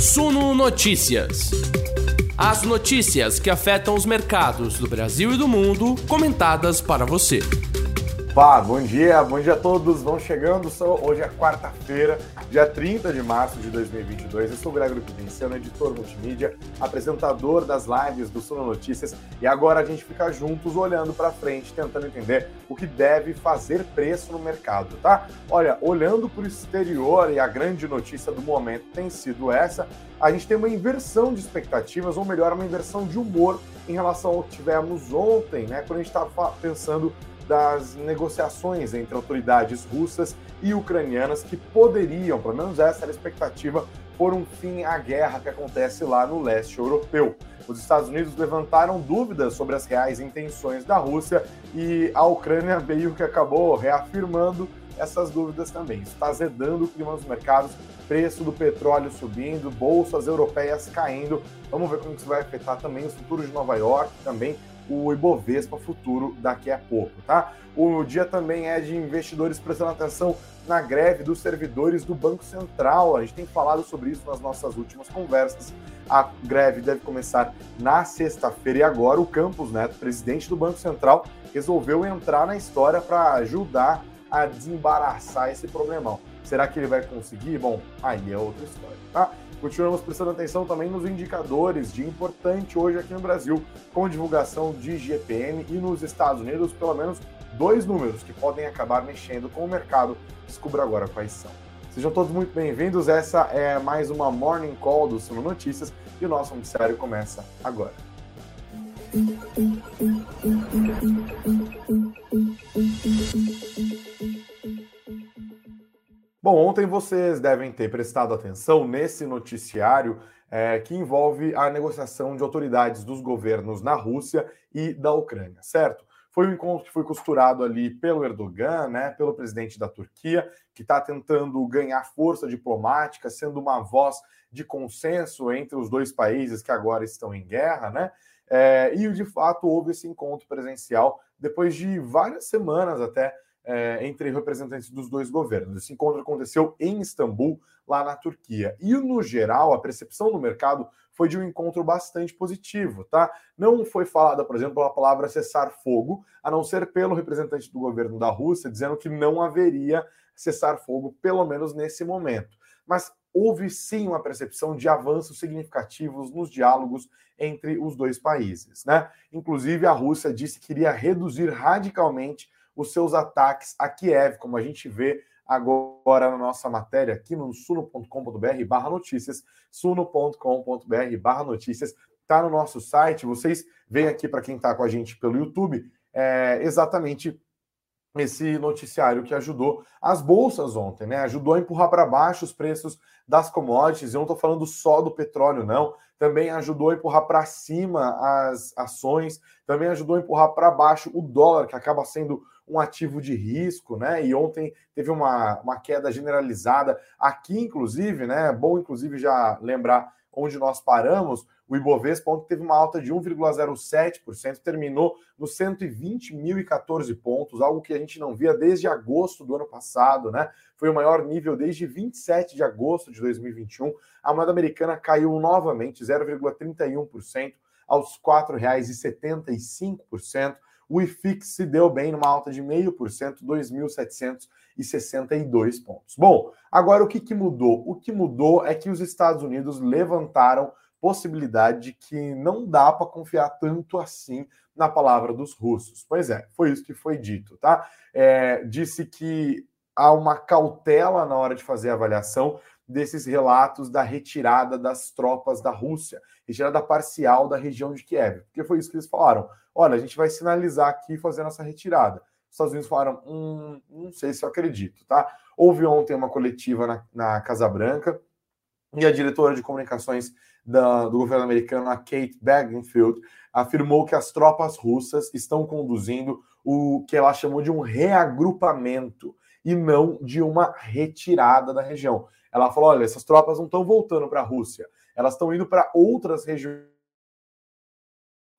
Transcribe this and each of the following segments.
Suno Notícias. As notícias que afetam os mercados do Brasil e do mundo, comentadas para você. Pá, bom dia, bom dia a todos. Vão chegando. Hoje é quarta-feira, dia 30 de março de 2022. Eu sou o Gregory Pidenciano, editor multimídia, apresentador das lives do Suno Notícias. E agora a gente fica juntos olhando para frente, tentando entender o que deve fazer preço no mercado, tá? Olha, olhando para o exterior, e a grande notícia do momento tem sido essa: a gente tem uma inversão de expectativas, ou melhor, uma inversão de humor em relação ao que tivemos ontem, né? Quando a gente estava pensando das negociações entre autoridades russas e ucranianas que poderiam, pelo menos essa era a expectativa, pôr um fim à guerra que acontece lá no leste europeu. Os Estados Unidos levantaram dúvidas sobre as reais intenções da Rússia e a Ucrânia meio que acabou reafirmando essas dúvidas também. Está azedando o clima nos mercados, preço do petróleo subindo, bolsas europeias caindo. Vamos ver como isso vai afetar também os futuros de Nova York, também o Ibovespa futuro daqui a pouco, tá? O dia também é de investidores prestando atenção na greve dos servidores do Banco Central. A gente tem falado sobre isso nas nossas últimas conversas. A greve deve começar na sexta-feira e agora o Campos Neto, presidente do Banco Central, resolveu entrar na história para ajudar a desembaraçar esse problemão. Será que ele vai conseguir? Bom, aí é outra história, tá? Continuamos prestando atenção também nos indicadores de importante hoje aqui no Brasil, com divulgação de GPM e nos Estados Unidos, pelo menos dois números que podem acabar mexendo com o mercado. Descubra agora quais são. Sejam todos muito bem-vindos. Essa é mais uma Morning Call do Suno Notícias e o nosso noticiário começa agora. Bom, ontem vocês devem ter prestado atenção nesse noticiário é, que envolve a negociação de autoridades dos governos na Rússia e da Ucrânia, certo? Foi um encontro que foi costurado ali pelo Erdogan, né, pelo presidente da Turquia, que está tentando ganhar força diplomática, sendo uma voz de consenso entre os dois países que agora estão em guerra, né? É, e de fato houve esse encontro presencial depois de várias semanas até é, entre representantes dos dois governos. Esse encontro aconteceu em Istambul, lá na Turquia. E, no geral, a percepção do mercado foi de um encontro bastante positivo, tá? Não foi falada, por exemplo, a palavra cessar fogo, a não ser pelo representante do governo da Rússia, dizendo que não haveria cessar fogo, pelo menos nesse momento. Mas houve sim uma percepção de avanços significativos nos diálogos entre os dois países, né? Inclusive, a Rússia disse que iria reduzir radicalmente os seus ataques a Kiev, como a gente vê agora na nossa matéria aqui no suno.com.br barra notícias, suno.com.br barra notícias, está no nosso site, vocês veem aqui para quem está com a gente pelo YouTube, é, exatamente esse noticiário que ajudou as bolsas ontem, né? Ajudou a empurrar para baixo os preços das commodities. Eu não estou falando só do petróleo, não. Também ajudou a empurrar para cima as ações, também ajudou a empurrar para baixo o dólar, que acaba sendo um ativo de risco, né? E ontem teve uma, uma queda generalizada aqui, inclusive, né? É bom, inclusive, já lembrar onde nós paramos. O Ibovespa ontem teve uma alta de 1,07%, terminou nos 120.014 pontos, algo que a gente não via desde agosto do ano passado, né? Foi o maior nível desde 27 de agosto de 2021. A moeda americana caiu novamente 0,31% aos R$ 4,75%. O IFIX se deu bem numa alta de 0,5%, 2.762 pontos. Bom, agora o que, que mudou? O que mudou é que os Estados Unidos levantaram possibilidade de que não dá para confiar tanto assim na palavra dos russos. Pois é, foi isso que foi dito, tá? É, disse que há uma cautela na hora de fazer a avaliação desses relatos da retirada das tropas da Rússia, retirada parcial da região de Kiev, porque foi isso que eles falaram. Olha, a gente vai sinalizar aqui fazendo essa retirada. Os Estados Unidos falaram, hum, não sei se eu acredito, tá? Houve ontem uma coletiva na, na Casa Branca e a diretora de comunicações da, do governo americano, a Kate Bedingfield, afirmou que as tropas russas estão conduzindo o que ela chamou de um reagrupamento e não de uma retirada da região. Ela falou: olha, essas tropas não estão voltando para a Rússia, elas estão indo para outras regiões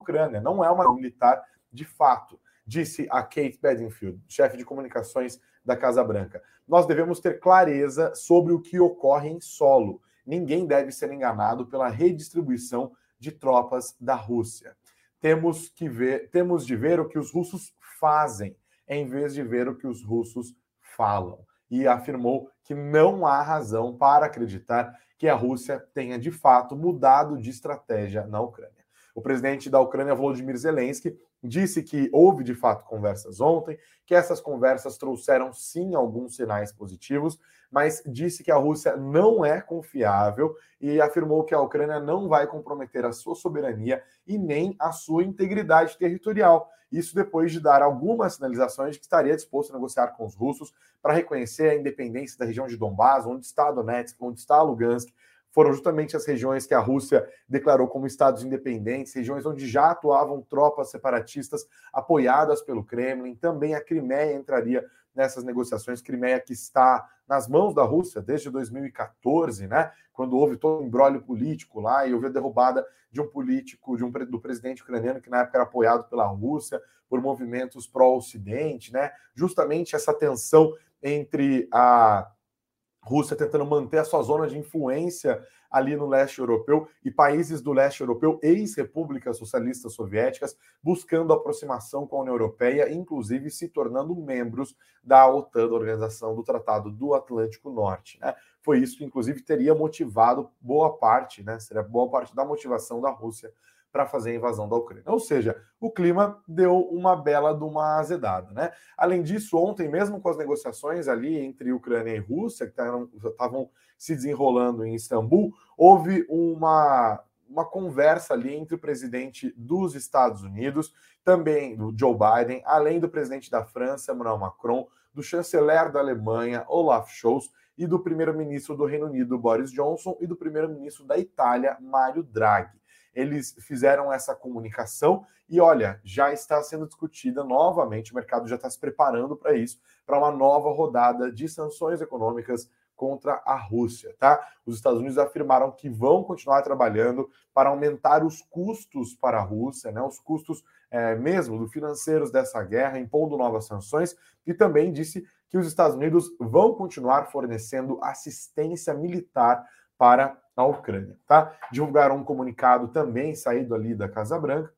Ucrânia. Não é uma militar de fato, disse a Kate Bedingfield, chefe de comunicações da Casa Branca. Nós devemos ter clareza sobre o que ocorre em solo. ninguém deve ser enganado pela redistribuição de tropas da Rússia. Temos que ver, temos de ver o que os russos fazem, em vez de ver o que os russos falam. E afirmou que não há razão para acreditar que a Rússia tenha de fato mudado de estratégia na Ucrânia. O presidente da Ucrânia, Volodymyr Zelensky, disse que houve de fato conversas ontem, que essas conversas trouxeram sim alguns sinais positivos, mas disse que a Rússia não é confiável e afirmou que a Ucrânia não vai comprometer a sua soberania e nem a sua integridade territorial. Isso depois de dar algumas sinalizações de que estaria disposto a negociar com os russos para reconhecer a independência da região de Donbass, onde está Donetsk, onde está Lugansk, foram justamente as regiões que a Rússia declarou como estados independentes, regiões onde já atuavam tropas separatistas apoiadas pelo Kremlin. Também a Crimeia entraria nessas negociações. Crimeia que está nas mãos da Rússia desde 2014, né? Quando houve todo um embrólio político lá e houve a derrubada de um político, de um do presidente ucraniano que na época era apoiado pela Rússia por movimentos pró-Ocidente, né? Justamente essa tensão entre a Rússia tentando manter a sua zona de influência ali no leste europeu e países do leste europeu, ex-repúblicas socialistas soviéticas, buscando aproximação com a União Europeia, inclusive se tornando membros da OTAN, da Organização do Tratado do Atlântico Norte. Né? Foi isso que, inclusive, teria motivado boa parte, né? seria boa parte da motivação da Rússia para fazer a invasão da Ucrânia. Ou seja, o clima deu uma bela de uma azedada, né? Além disso, ontem, mesmo com as negociações ali entre Ucrânia e Rússia, que estavam se desenrolando em Istambul, houve uma, uma conversa ali entre o presidente dos Estados Unidos, também do Joe Biden, além do presidente da França, Emmanuel Macron, do chanceler da Alemanha, Olaf Scholz, e do primeiro-ministro do Reino Unido, Boris Johnson, e do primeiro-ministro da Itália, Mário Draghi eles fizeram essa comunicação e olha, já está sendo discutida novamente, o mercado já está se preparando para isso, para uma nova rodada de sanções econômicas contra a Rússia, tá? Os Estados Unidos afirmaram que vão continuar trabalhando para aumentar os custos para a Rússia, né? Os custos é, mesmo do financeiros dessa guerra, impondo novas sanções, e também disse que os Estados Unidos vão continuar fornecendo assistência militar para a Ucrânia. Tá? Divulgaram um comunicado também saído ali da Casa Branca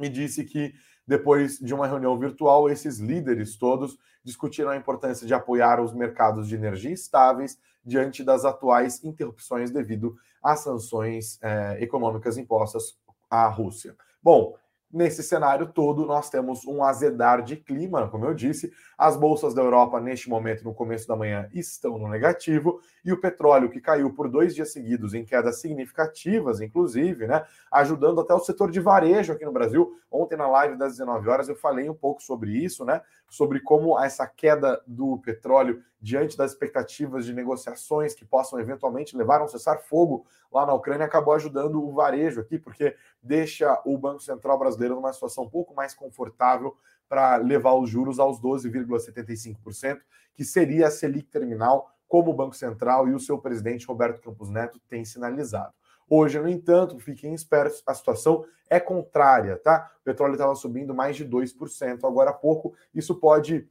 e disse que depois de uma reunião virtual, esses líderes todos discutiram a importância de apoiar os mercados de energia estáveis diante das atuais interrupções devido às sanções eh, econômicas impostas à Rússia. Bom, Nesse cenário todo, nós temos um azedar de clima, como eu disse. As bolsas da Europa, neste momento, no começo da manhã, estão no negativo, e o petróleo, que caiu por dois dias seguidos em quedas significativas, inclusive, né, ajudando até o setor de varejo aqui no Brasil. Ontem, na live das 19 horas, eu falei um pouco sobre isso, né? Sobre como essa queda do petróleo, diante das expectativas de negociações que possam eventualmente levar a um cessar-fogo lá na Ucrânia, acabou ajudando o varejo aqui, porque deixa o Banco Central brasileiro numa situação um pouco mais confortável para levar os juros aos 12,75%, que seria a Selic terminal, como o Banco Central e o seu presidente Roberto Campos Neto têm sinalizado. Hoje, no entanto, fiquem espertos, a situação é contrária, tá? O petróleo estava subindo mais de 2% agora há pouco. Isso pode,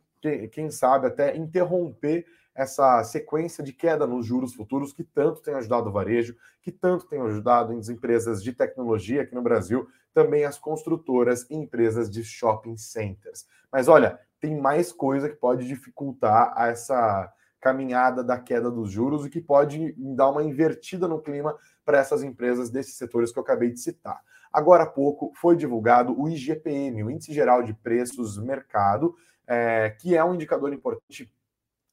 quem sabe, até interromper essa sequência de queda nos juros futuros que tanto tem ajudado o varejo, que tanto tem ajudado as empresas de tecnologia aqui no Brasil, também as construtoras e empresas de shopping centers. Mas olha, tem mais coisa que pode dificultar essa caminhada da queda dos juros e que pode dar uma invertida no clima para essas empresas desses setores que eu acabei de citar. Agora há pouco foi divulgado o IGPM, o Índice Geral de Preços Mercado, é, que é um indicador importante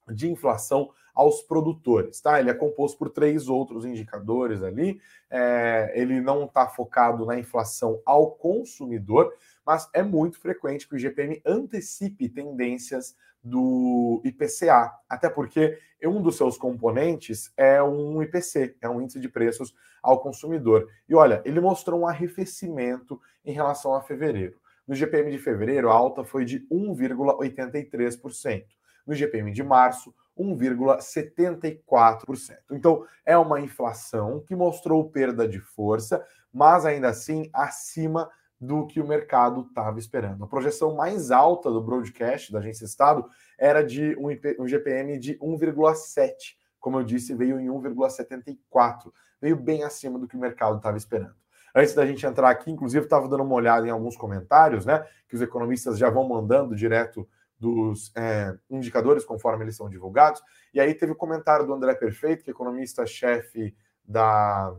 de inflação aos produtores, tá? Ele é composto por três outros indicadores ali. É, ele não está focado na inflação ao consumidor, mas é muito frequente que o IGPM antecipe tendências do IPCA, até porque um dos seus componentes é um IPC, é um índice de preços ao consumidor. E olha, ele mostrou um arrefecimento em relação a fevereiro. No IGPM de fevereiro, a alta foi de 1,83%. No IGPM de março, 1,74%. Então, é uma inflação que mostrou perda de força, mas ainda assim acima do que o mercado estava esperando. A projeção mais alta do broadcast da Agência Estado era de um, IP, um GPM de 1,7%. como eu disse, veio em 1,74, veio bem acima do que o mercado estava esperando. Antes da gente entrar aqui, inclusive, estava dando uma olhada em alguns comentários, né? Que os economistas já vão mandando direto dos é, indicadores conforme eles são divulgados. E aí teve o comentário do André Perfeito, que é economista-chefe da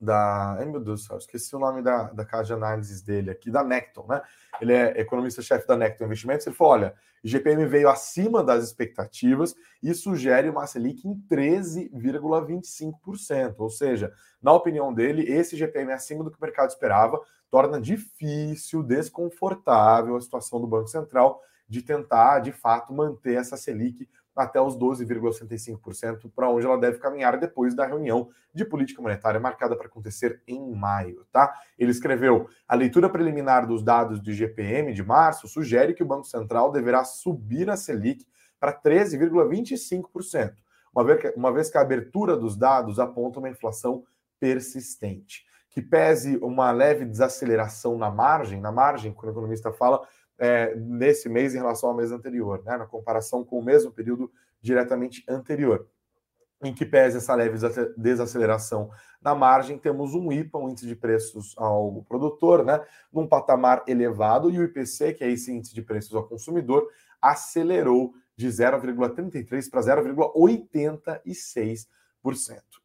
da. Ai, meu Deus do céu, esqueci o nome da, da casa de análises dele aqui, da Necton, né? Ele é economista-chefe da Necton Investimentos. Ele falou: olha, GPM veio acima das expectativas e sugere uma Selic em 13,25%. Ou seja, na opinião dele, esse GPM acima do que o mercado esperava torna difícil, desconfortável a situação do Banco Central de tentar, de fato, manter essa Selic até os 12,65%, para onde ela deve caminhar depois da reunião de política monetária marcada para acontecer em maio, tá? Ele escreveu: "A leitura preliminar dos dados do IGPM de março sugere que o Banco Central deverá subir a Selic para 13,25%, uma vez que, uma vez que a abertura dos dados aponta uma inflação persistente." Que pese uma leve desaceleração na margem, na margem, quando o economista fala, é, nesse mês em relação ao mês anterior, né, na comparação com o mesmo período diretamente anterior. Em que pese essa leve desaceleração na margem, temos um IPA, um índice de preços ao produtor, né, num patamar elevado, e o IPC, que é esse índice de preços ao consumidor, acelerou de 0,33 para 0,86%.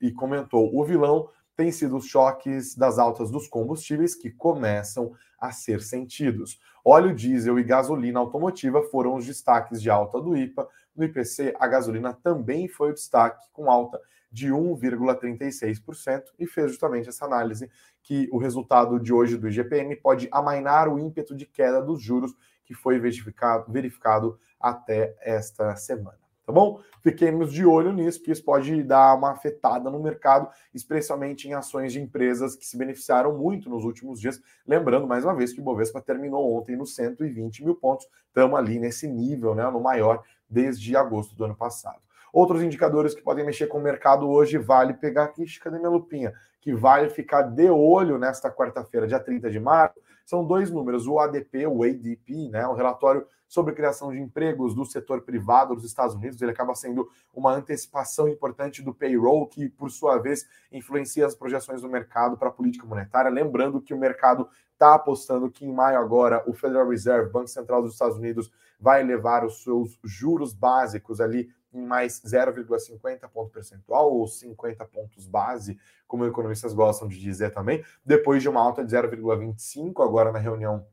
E comentou: o vilão tem sido os choques das altas dos combustíveis que começam a ser sentidos. Óleo diesel e gasolina automotiva foram os destaques de alta do IPA. No IPC, a gasolina também foi o destaque, com alta de 1,36%, e fez justamente essa análise que o resultado de hoje do IGPM pode amainar o ímpeto de queda dos juros que foi verificado, verificado até esta semana tá bom? Fiquemos de olho nisso, porque isso pode dar uma afetada no mercado, especialmente em ações de empresas que se beneficiaram muito nos últimos dias. Lembrando, mais uma vez, que o Bovespa terminou ontem nos 120 mil pontos, estamos ali nesse nível, né, no maior desde agosto do ano passado. Outros indicadores que podem mexer com o mercado hoje, vale pegar aqui, cadê minha lupinha? Que vale ficar de olho nesta quarta-feira, dia 30 de março, são dois números, o ADP, o ADP, né, o relatório sobre criação de empregos do setor privado dos Estados Unidos. Ele acaba sendo uma antecipação importante do payroll, que, por sua vez, influencia as projeções do mercado para a política monetária. Lembrando que o mercado está apostando que em maio agora o Federal Reserve, Banco Central dos Estados Unidos, vai elevar os seus juros básicos ali em mais 0,50 ponto percentual ou 50 pontos base, como economistas gostam de dizer também, depois de uma alta de 0,25 agora na reunião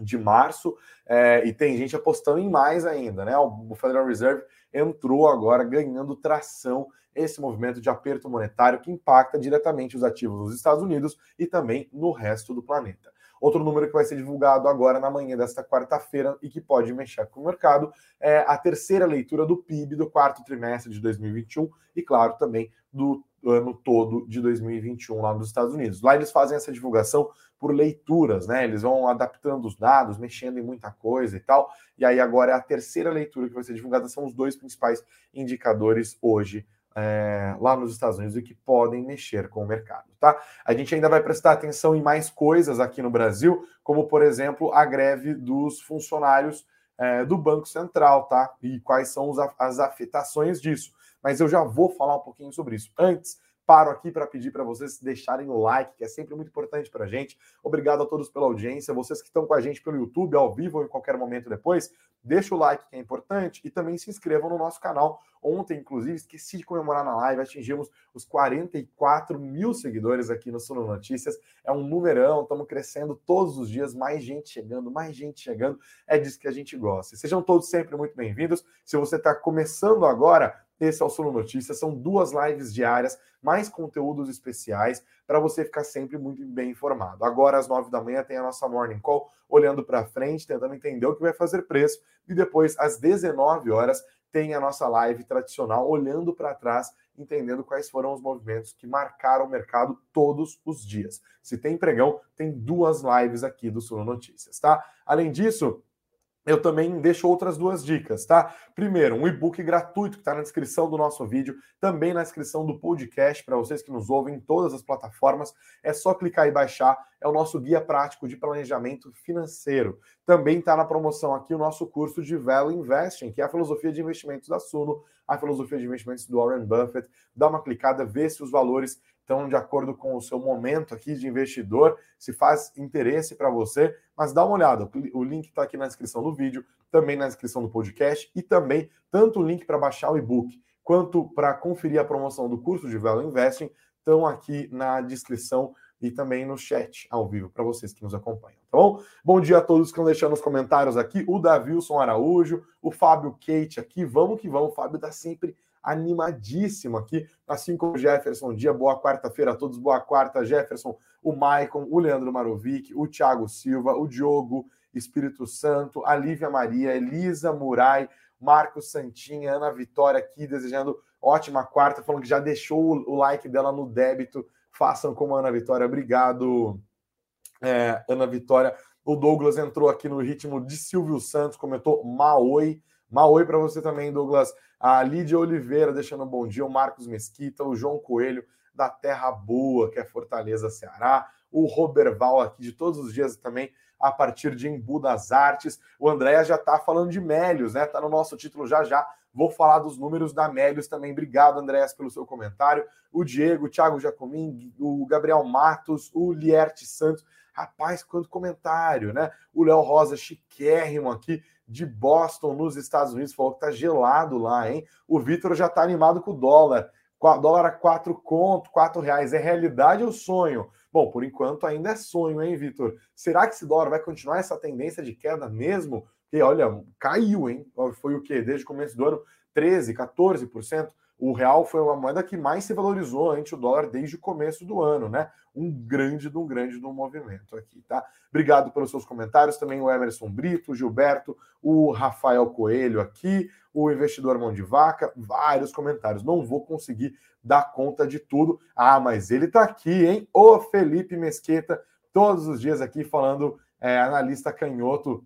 de março, é, e tem gente apostando em mais ainda, né? O Federal Reserve entrou agora ganhando tração esse movimento de aperto monetário que impacta diretamente os ativos nos Estados Unidos e também no resto do planeta. Outro número que vai ser divulgado agora na manhã desta quarta-feira e que pode mexer com o mercado é a terceira leitura do PIB do quarto trimestre de 2021 e, claro, também do ano todo de 2021 lá nos Estados Unidos. Lá eles fazem essa divulgação por leituras, né? Eles vão adaptando os dados, mexendo em muita coisa e tal. E aí agora é a terceira leitura que vai ser divulgada, são os dois principais indicadores hoje é, lá nos Estados Unidos e que podem mexer com o mercado, tá? A gente ainda vai prestar atenção em mais coisas aqui no Brasil, como por exemplo a greve dos funcionários é, do Banco Central, tá? E quais são os, as afetações disso mas eu já vou falar um pouquinho sobre isso. Antes, paro aqui para pedir para vocês deixarem o like, que é sempre muito importante para a gente. Obrigado a todos pela audiência. Vocês que estão com a gente pelo YouTube, ao vivo ou em qualquer momento depois, deixa o like que é importante e também se inscrevam no nosso canal. Ontem, inclusive, esqueci de comemorar na live, atingimos os 44 mil seguidores aqui no Suno Notícias. É um numerão, estamos crescendo todos os dias, mais gente chegando, mais gente chegando. É disso que a gente gosta. Sejam todos sempre muito bem-vindos. Se você está começando agora, esse é o Suno Notícias, são duas lives diárias, mais conteúdos especiais para você ficar sempre muito bem informado. Agora, às nove da manhã, tem a nossa Morning Call, olhando para frente, tentando entender o que vai fazer preço. E depois, às 19 horas, tem a nossa live tradicional, olhando para trás, entendendo quais foram os movimentos que marcaram o mercado todos os dias. Se tem pregão, tem duas lives aqui do Suno Notícias, tá? Além disso, eu também deixo outras duas dicas, tá? Primeiro, um e-book gratuito que está na descrição do nosso vídeo, também na descrição do podcast, para vocês que nos ouvem em todas as plataformas. É só clicar e baixar. É o nosso guia prático de planejamento financeiro. Também está na promoção aqui o nosso curso de Velo Investing, que é a filosofia de investimentos da Suno, a filosofia de investimentos do Warren Buffett. Dá uma clicada, vê se os valores estão de acordo com o seu momento aqui de investidor, se faz interesse para você, mas dá uma olhada. O link está aqui na descrição do vídeo, também na descrição do podcast e também tanto o link para baixar o e-book quanto para conferir a promoção do curso de Value Investing estão aqui na descrição e também no chat ao vivo para vocês que nos acompanham, tá bom? Bom dia a todos que estão deixando os comentários aqui. O Davilson Araújo, o Fábio Kate aqui. Vamos que vamos. O Fábio está sempre animadíssimo aqui, assim como o Jefferson. Dia, boa quarta-feira a todos. Boa quarta, Jefferson, o Maicon, o Leandro Marovic, o Thiago Silva, o Diogo Espírito Santo, a Lívia Maria, Elisa Murai, Marcos Santinha, Ana Vitória aqui desejando ótima quarta, falando que já deixou o like dela no débito. Façam como a Ana Vitória. Obrigado, é, Ana Vitória. O Douglas entrou aqui no ritmo de Silvio Santos, comentou Maoi. Maoi para você também, Douglas. A Lídia Oliveira deixando um bom dia. O Marcos Mesquita, o João Coelho da Terra Boa, que é Fortaleza, Ceará. O Roberval aqui de todos os dias também a partir de Embu das Artes. O André já está falando de Mélios, né? Está no nosso título já já. Vou falar dos números da Mélios também. Obrigado, Andréas, pelo seu comentário. O Diego, o Thiago Jacomim, o Gabriel Matos, o Lierte Santos. Rapaz, quanto comentário, né? O Léo Rosa, chiquérrimo aqui de Boston, nos Estados Unidos, falou que tá gelado lá, hein? O Vitor já tá animado com o dólar. O dólar a 4 conto, 4 reais. É realidade ou sonho? Bom, por enquanto ainda é sonho, hein, Vitor? Será que esse dólar vai continuar essa tendência de queda mesmo? Porque, olha, caiu, hein? Foi o quê? Desde o começo do ano, 13%, 14%. O real foi uma moeda que mais se valorizou ante o dólar desde o começo do ano, né? Um grande, um grande um movimento aqui, tá? Obrigado pelos seus comentários. Também o Emerson Brito, o Gilberto, o Rafael Coelho aqui, o investidor Mão de Vaca, vários comentários. Não vou conseguir dar conta de tudo. Ah, mas ele está aqui, hein? O Felipe Mesqueta, todos os dias aqui falando, é, analista canhoto,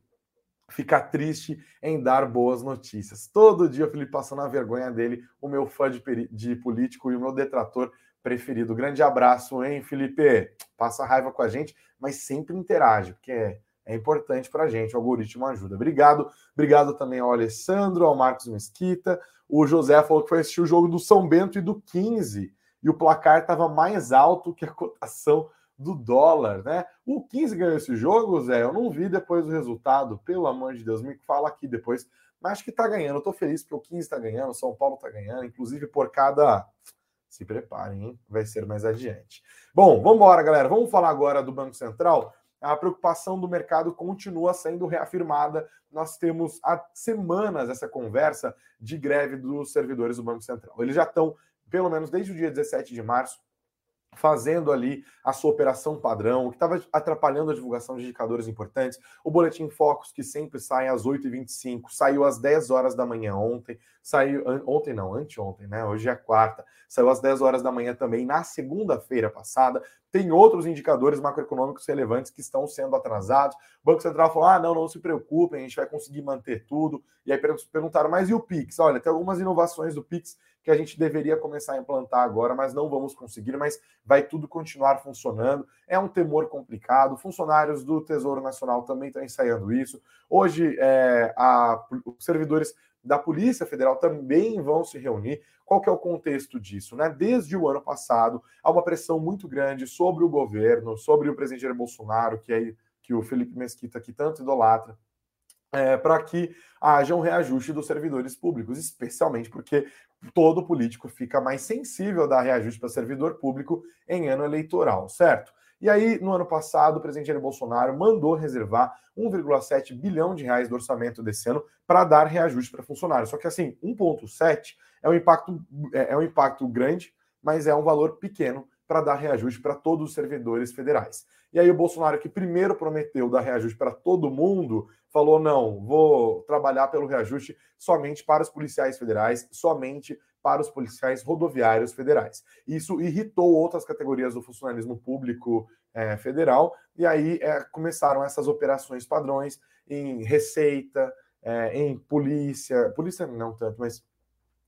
fica triste em dar boas notícias. Todo dia o Felipe passando a vergonha dele, o meu fã de, de político e o meu detrator preferido. Grande abraço, hein, Felipe? Passa raiva com a gente, mas sempre interage, porque é, é importante para a gente. O algoritmo ajuda. Obrigado. Obrigado também ao Alessandro, ao Marcos Mesquita, o José falou que foi assistir o jogo do São Bento e do 15 e o placar estava mais alto que a cotação do dólar, né? O 15 ganhou esse jogo, Zé. Eu não vi depois o resultado, pelo amor de Deus, me fala aqui depois. Mas que tá ganhando. Eu tô feliz porque o 15 está ganhando, o São Paulo está ganhando, inclusive por cada. Se preparem, hein? Vai ser mais adiante. Bom, vamos embora, galera. Vamos falar agora do Banco Central a preocupação do mercado continua sendo reafirmada. Nós temos há semanas essa conversa de greve dos servidores do Banco Central. Eles já estão, pelo menos desde o dia 17 de março, fazendo ali a sua operação padrão, que estava atrapalhando a divulgação de indicadores importantes. O Boletim Focus, que sempre sai às 8h25, saiu às 10 horas da manhã ontem, saiu ontem não, anteontem, né? Hoje é quarta, saiu às 10 horas da manhã também na segunda-feira passada. Tem outros indicadores macroeconômicos relevantes que estão sendo atrasados. O Banco Central falou: ah, não, não se preocupem, a gente vai conseguir manter tudo. E aí perguntaram, mas e o Pix? Olha, tem algumas inovações do Pix que a gente deveria começar a implantar agora, mas não vamos conseguir, mas vai tudo continuar funcionando. É um temor complicado. Funcionários do Tesouro Nacional também estão ensaiando isso. Hoje, é, a, os servidores da Polícia Federal também vão se reunir. Qual que é o contexto disso? Né? Desde o ano passado, há uma pressão muito grande sobre o governo, sobre o presidente Jair Bolsonaro, que, é, que o Felipe Mesquita que tanto idolatra, é, para que haja um reajuste dos servidores públicos, especialmente porque todo político fica mais sensível a dar reajuste para servidor público em ano eleitoral, certo? E aí, no ano passado, o presidente Jair Bolsonaro mandou reservar 1,7 bilhão de reais do orçamento desse ano para dar reajuste para funcionários. Só que assim, 1,7 é um impacto é, é um impacto grande, mas é um valor pequeno para dar reajuste para todos os servidores federais. E aí o Bolsonaro, que primeiro prometeu dar reajuste para todo mundo, falou: não, vou trabalhar pelo reajuste somente para os policiais federais, somente para os policiais rodoviários federais. Isso irritou outras categorias do funcionalismo público é, federal, e aí é, começaram essas operações padrões em Receita, é, em polícia, polícia não tanto, mas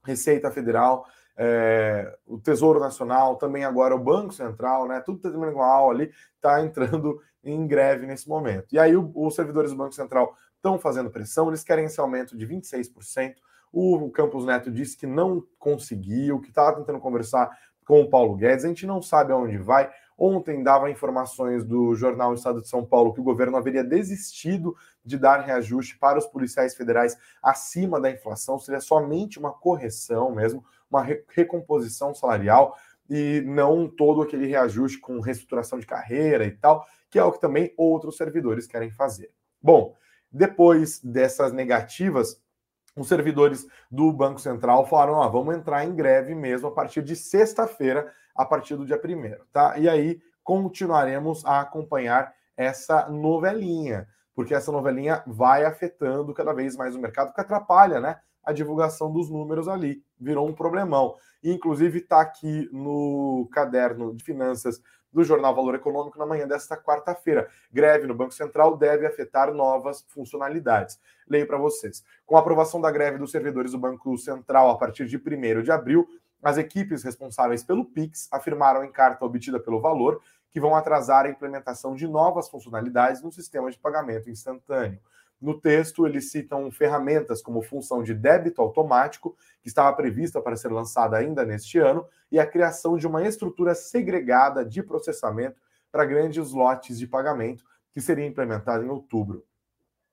Receita Federal, é, o Tesouro Nacional, também agora o Banco Central, né? Tudo terminando com a ali, está entrando em greve nesse momento. E aí o, os servidores do Banco Central estão fazendo pressão, eles querem esse aumento de 26%. O Campos Neto disse que não conseguiu, que estava tentando conversar com o Paulo Guedes, a gente não sabe aonde vai. Ontem dava informações do jornal Estado de São Paulo que o governo haveria desistido de dar reajuste para os policiais federais acima da inflação, seria somente uma correção mesmo, uma recomposição salarial e não todo aquele reajuste com reestruturação de carreira e tal, que é o que também outros servidores querem fazer. Bom, depois dessas negativas, os servidores do Banco Central falaram: ah, vamos entrar em greve mesmo a partir de sexta-feira, a partir do dia 1 tá? E aí continuaremos a acompanhar essa novelinha, porque essa novelinha vai afetando cada vez mais o mercado, que atrapalha, né? A divulgação dos números ali virou um problemão. Inclusive, está aqui no caderno de finanças do Jornal Valor Econômico na manhã desta quarta-feira. Greve no Banco Central deve afetar novas funcionalidades. Leio para vocês. Com a aprovação da greve dos servidores do Banco Central a partir de 1 de abril, as equipes responsáveis pelo PIX afirmaram em carta obtida pelo Valor que vão atrasar a implementação de novas funcionalidades no sistema de pagamento instantâneo. No texto, eles citam ferramentas como função de débito automático, que estava prevista para ser lançada ainda neste ano, e a criação de uma estrutura segregada de processamento para grandes lotes de pagamento, que seria implementada em outubro.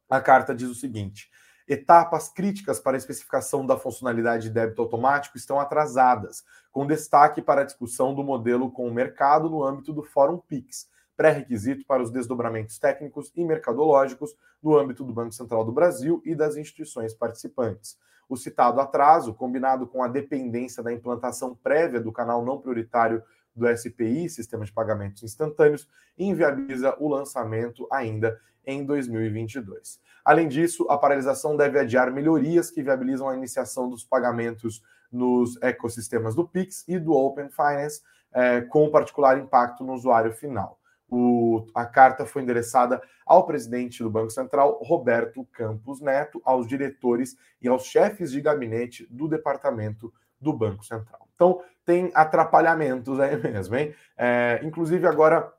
A carta diz o seguinte: etapas críticas para a especificação da funcionalidade de débito automático estão atrasadas, com destaque para a discussão do modelo com o mercado no âmbito do Fórum PIX pré-requisito para os desdobramentos técnicos e mercadológicos no âmbito do Banco Central do Brasil e das instituições participantes. O citado atraso, combinado com a dependência da implantação prévia do canal não prioritário do SPI, Sistema de Pagamentos Instantâneos, inviabiliza o lançamento ainda em 2022. Além disso, a paralisação deve adiar melhorias que viabilizam a iniciação dos pagamentos nos ecossistemas do Pix e do Open Finance, eh, com particular impacto no usuário final. O, a carta foi endereçada ao presidente do Banco Central, Roberto Campos Neto, aos diretores e aos chefes de gabinete do departamento do Banco Central. Então, tem atrapalhamentos aí mesmo, hein? É, inclusive, agora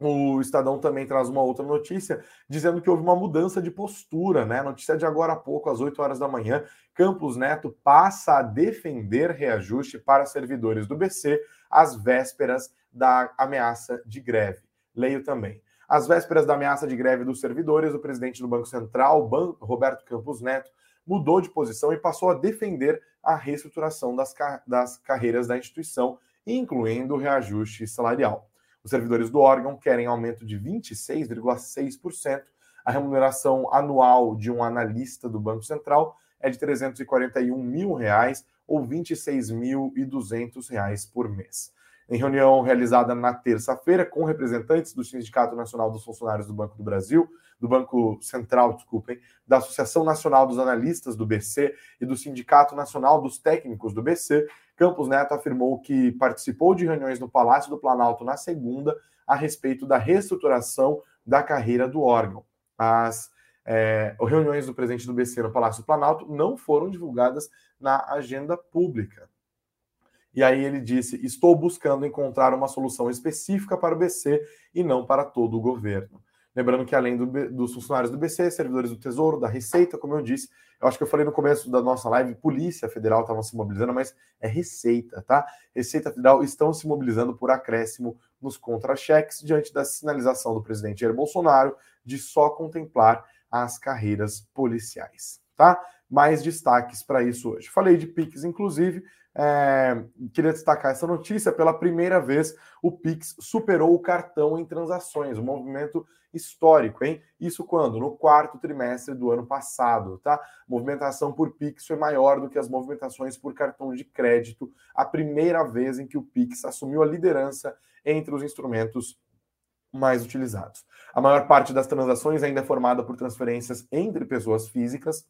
o Estadão também traz uma outra notícia dizendo que houve uma mudança de postura, né? Notícia de agora há pouco, às 8 horas da manhã. Campos Neto passa a defender reajuste para servidores do BC às vésperas da ameaça de greve. Leio também. Às vésperas da ameaça de greve dos servidores, o presidente do Banco Central, Roberto Campos Neto, mudou de posição e passou a defender a reestruturação das, das carreiras da instituição, incluindo o reajuste salarial. Os servidores do órgão querem aumento de 26,6%. A remuneração anual de um analista do Banco Central é de 341 mil reais ou 26.200 reais por mês. Em reunião realizada na terça-feira com representantes do Sindicato Nacional dos Funcionários do Banco do Brasil, do Banco Central, desculpem, da Associação Nacional dos Analistas do BC e do Sindicato Nacional dos Técnicos do BC, Campos Neto afirmou que participou de reuniões no Palácio do Planalto na segunda a respeito da reestruturação da carreira do órgão. As é, reuniões do presidente do BC no Palácio do Planalto não foram divulgadas na agenda pública. E aí ele disse: Estou buscando encontrar uma solução específica para o BC e não para todo o governo. Lembrando que, além do, dos funcionários do BC, servidores do Tesouro, da Receita, como eu disse, eu acho que eu falei no começo da nossa live, Polícia Federal estavam se mobilizando, mas é Receita, tá? Receita Federal estão se mobilizando por acréscimo nos contra-cheques diante da sinalização do presidente Jair Bolsonaro de só contemplar as carreiras policiais, tá? Mais destaques para isso hoje. Falei de PIX, inclusive, é, queria destacar essa notícia. Pela primeira vez, o Pix superou o cartão em transações, um movimento histórico, hein? Isso quando? No quarto trimestre do ano passado, tá? Movimentação por Pix foi maior do que as movimentações por cartão de crédito, a primeira vez em que o Pix assumiu a liderança entre os instrumentos mais utilizados. A maior parte das transações ainda é formada por transferências entre pessoas físicas,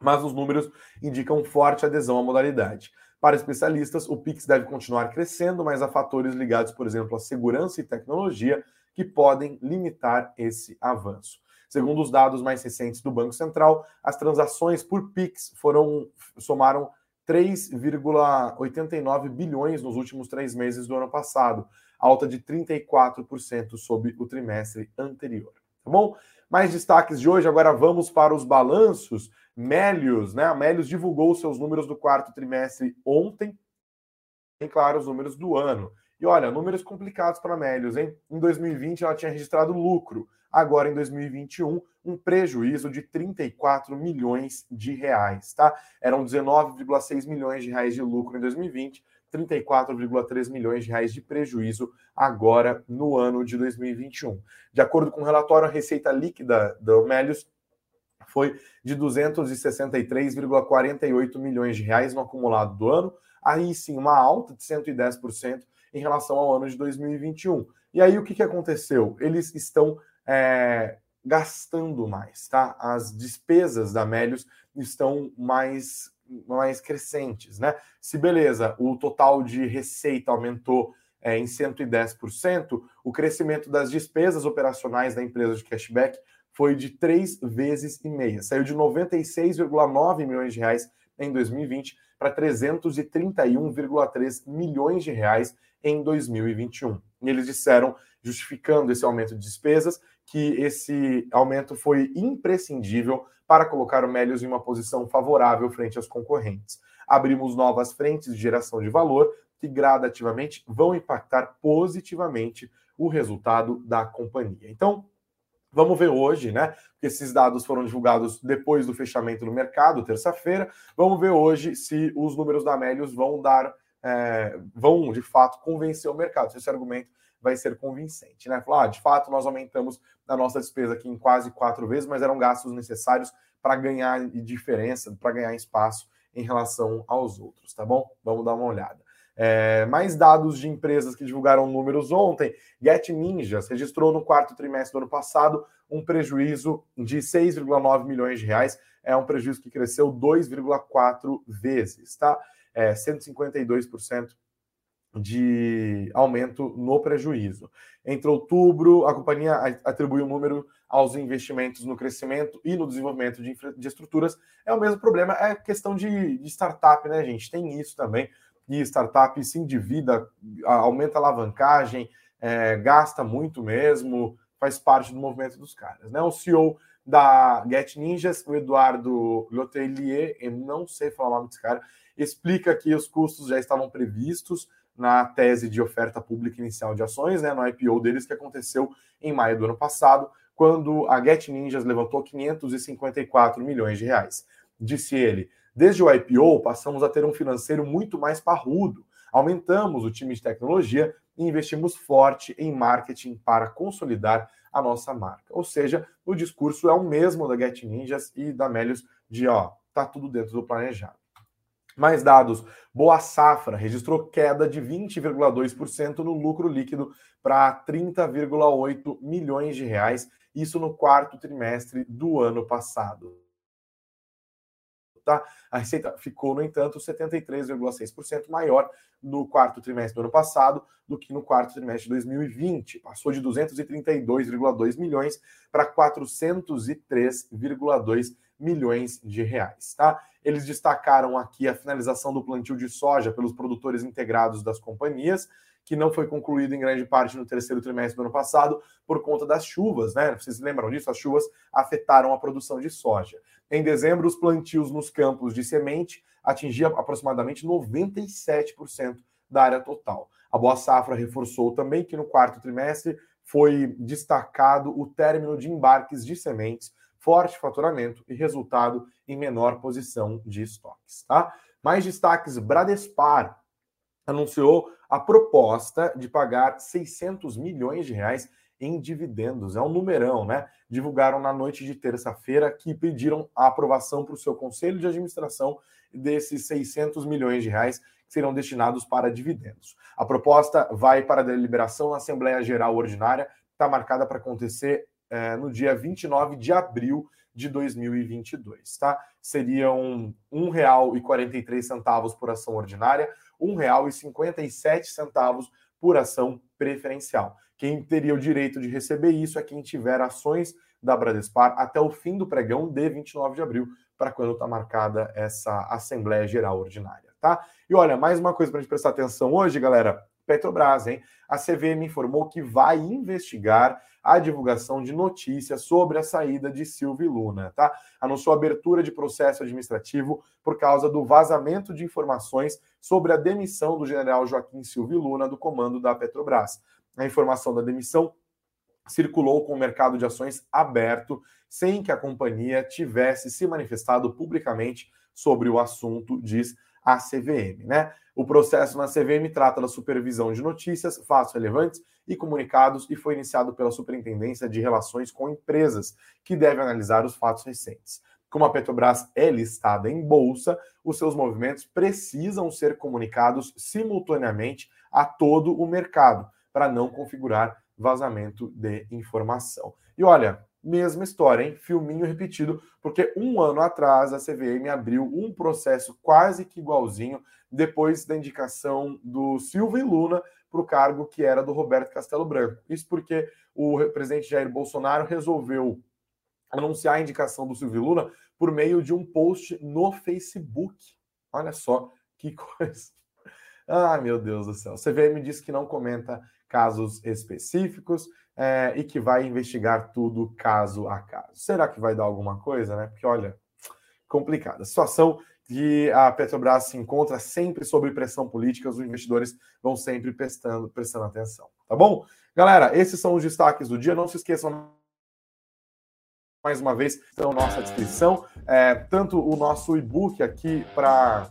mas os números indicam forte adesão à modalidade. Para especialistas, o Pix deve continuar crescendo, mas há fatores ligados, por exemplo, à segurança e tecnologia que podem limitar esse avanço. Segundo os dados mais recentes do Banco Central, as transações por Pix foram somaram 3,89 bilhões nos últimos três meses do ano passado, alta de 34% sobre o trimestre anterior. Tá bom? Mais destaques de hoje, agora vamos para os balanços Melios, né? A Melios divulgou seus números do quarto trimestre ontem, e claro, os números do ano. E olha, números complicados para a Melios, hein? Em 2020 ela tinha registrado lucro, agora em 2021 um prejuízo de 34 milhões de reais, tá? Eram 19,6 milhões de reais de lucro em 2020, 34,3 milhões de reais de prejuízo agora no ano de 2021. De acordo com o relatório, a receita líquida do Melios foi de 263,48 milhões de reais no acumulado do ano, aí sim uma alta de 110% em relação ao ano de 2021. E aí o que, que aconteceu? Eles estão é, gastando mais, tá? As despesas da Melios estão mais, mais crescentes, né? Se beleza, o total de receita aumentou é, em 110%, o crescimento das despesas operacionais da empresa de cashback foi de três vezes e meia. Saiu de 96,9 milhões de reais em 2020 para 331,3 milhões de reais em 2021. E eles disseram, justificando esse aumento de despesas, que esse aumento foi imprescindível para colocar o Melios em uma posição favorável frente aos concorrentes. Abrimos novas frentes de geração de valor que gradativamente vão impactar positivamente o resultado da companhia. Então, Vamos ver hoje, né? Porque esses dados foram divulgados depois do fechamento do mercado, terça-feira. Vamos ver hoje se os números da Melios vão dar, é, vão de fato convencer o mercado. Se esse argumento vai ser convincente, né? Falar, ah, de fato, nós aumentamos a nossa despesa aqui em quase quatro vezes, mas eram gastos necessários para ganhar diferença, para ganhar espaço em relação aos outros, tá bom? Vamos dar uma olhada. É, mais dados de empresas que divulgaram números ontem. Get Ninjas registrou no quarto trimestre do ano passado um prejuízo de 6,9 milhões de reais. É um prejuízo que cresceu 2,4 vezes, tá? É, 152% de aumento no prejuízo. Entre outubro, a companhia atribuiu um número aos investimentos no crescimento e no desenvolvimento de, de estruturas. É o mesmo problema, é questão de, de startup, né, gente? Tem isso também. E startup se endivida, aumenta a alavancagem, é, gasta muito mesmo, faz parte do movimento dos caras. Né? O CEO da Get Ninjas, o Eduardo Lotelier, eu não sei falar o nome desse cara, explica que os custos já estavam previstos na tese de oferta pública inicial de ações, né, no IPO deles, que aconteceu em maio do ano passado, quando a Get Ninjas levantou 554 milhões de reais. Disse ele: desde o IPO, passamos a ter um financeiro muito mais parrudo. Aumentamos o time de tecnologia e investimos forte em marketing para consolidar a nossa marca. Ou seja, o discurso é o mesmo da Get Ninjas e da Melios de ó, tá tudo dentro do planejado. Mais dados. Boa Safra registrou queda de 20,2% no lucro líquido para 30,8 milhões de reais, isso no quarto trimestre do ano passado. Tá? A receita ficou, no entanto, 73,6% maior no quarto trimestre do ano passado do que no quarto trimestre de 2020. Passou de 232,2 milhões para 403,2 milhões de reais. Tá? Eles destacaram aqui a finalização do plantio de soja pelos produtores integrados das companhias, que não foi concluído em grande parte no terceiro trimestre do ano passado por conta das chuvas, né? Vocês lembram disso? As chuvas afetaram a produção de soja. Em dezembro, os plantios nos campos de semente atingiam aproximadamente 97% da área total. A Boa Safra reforçou também que no quarto trimestre foi destacado o término de embarques de sementes forte faturamento e resultado em menor posição de estoques. Tá? Mais destaques: Bradespar anunciou a proposta de pagar 600 milhões de reais em dividendos. É um numerão, né? Divulgaram na noite de terça-feira que pediram a aprovação para o seu conselho de administração desses 600 milhões de reais que serão destinados para dividendos. A proposta vai para a deliberação na Assembleia Geral Ordinária, está marcada para acontecer é, no dia 29 de abril de 2022, tá? Seriam R$ 1,43 por ação ordinária, R$ 1,57 por ação preferencial. Quem teria o direito de receber isso é quem tiver ações da Bradespar até o fim do pregão de 29 de abril, para quando está marcada essa Assembleia Geral Ordinária, tá? E olha, mais uma coisa para a gente prestar atenção hoje, galera. Petrobras, hein? A CVM informou que vai investigar a divulgação de notícias sobre a saída de Silvio Luna, tá? Anunciou abertura de processo administrativo por causa do vazamento de informações sobre a demissão do general Joaquim Silvio Luna do comando da Petrobras. A informação da demissão circulou com o mercado de ações aberto, sem que a companhia tivesse se manifestado publicamente sobre o assunto, diz a CVM, né? O processo na CVM trata da supervisão de notícias, fatos relevantes e comunicados e foi iniciado pela Superintendência de Relações com Empresas, que deve analisar os fatos recentes. Como a Petrobras é listada em bolsa, os seus movimentos precisam ser comunicados simultaneamente a todo o mercado, para não configurar vazamento de informação. E olha, mesma história, hein? Filminho repetido, porque um ano atrás a CVM abriu um processo quase que igualzinho depois da indicação do Silvio Luna para o cargo que era do Roberto Castelo Branco. Isso porque o presidente Jair Bolsonaro resolveu anunciar a indicação do Silvio Luna por meio de um post no Facebook. Olha só que coisa. Ah, meu Deus do céu. A CVM disse que não comenta casos específicos é, e que vai investigar tudo caso a caso. Será que vai dar alguma coisa, né? Porque, olha, complicada. Situação que a Petrobras se encontra sempre sob pressão política, os investidores vão sempre prestando, prestando atenção, tá bom? Galera, esses são os destaques do dia. Não se esqueçam mais uma vez, estão na nossa descrição, é, tanto o nosso e-book aqui para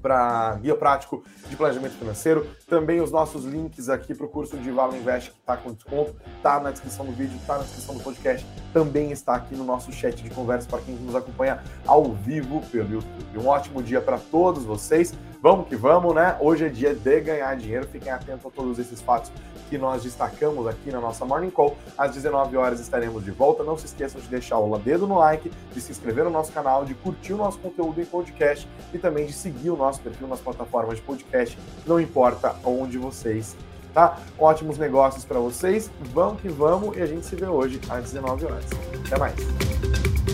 para guia prático de planejamento financeiro. Também os nossos links aqui para o curso de Valo Invest que está com desconto, está na descrição do vídeo, está na descrição do podcast, também está aqui no nosso chat de conversa para quem nos acompanha ao vivo pelo YouTube. Um ótimo dia para todos vocês. Vamos que vamos, né? Hoje é dia de ganhar dinheiro. Fiquem atentos a todos esses fatos que nós destacamos aqui na nossa Morning Call. Às 19 horas estaremos de volta. Não se esqueçam de deixar o dedo no like, de se inscrever no nosso canal, de curtir o nosso conteúdo em podcast e também de seguir o nosso perfil nas plataformas de podcast, não importa onde vocês tá? Ótimos negócios para vocês. Vamos que vamos e a gente se vê hoje às 19 horas. Até mais.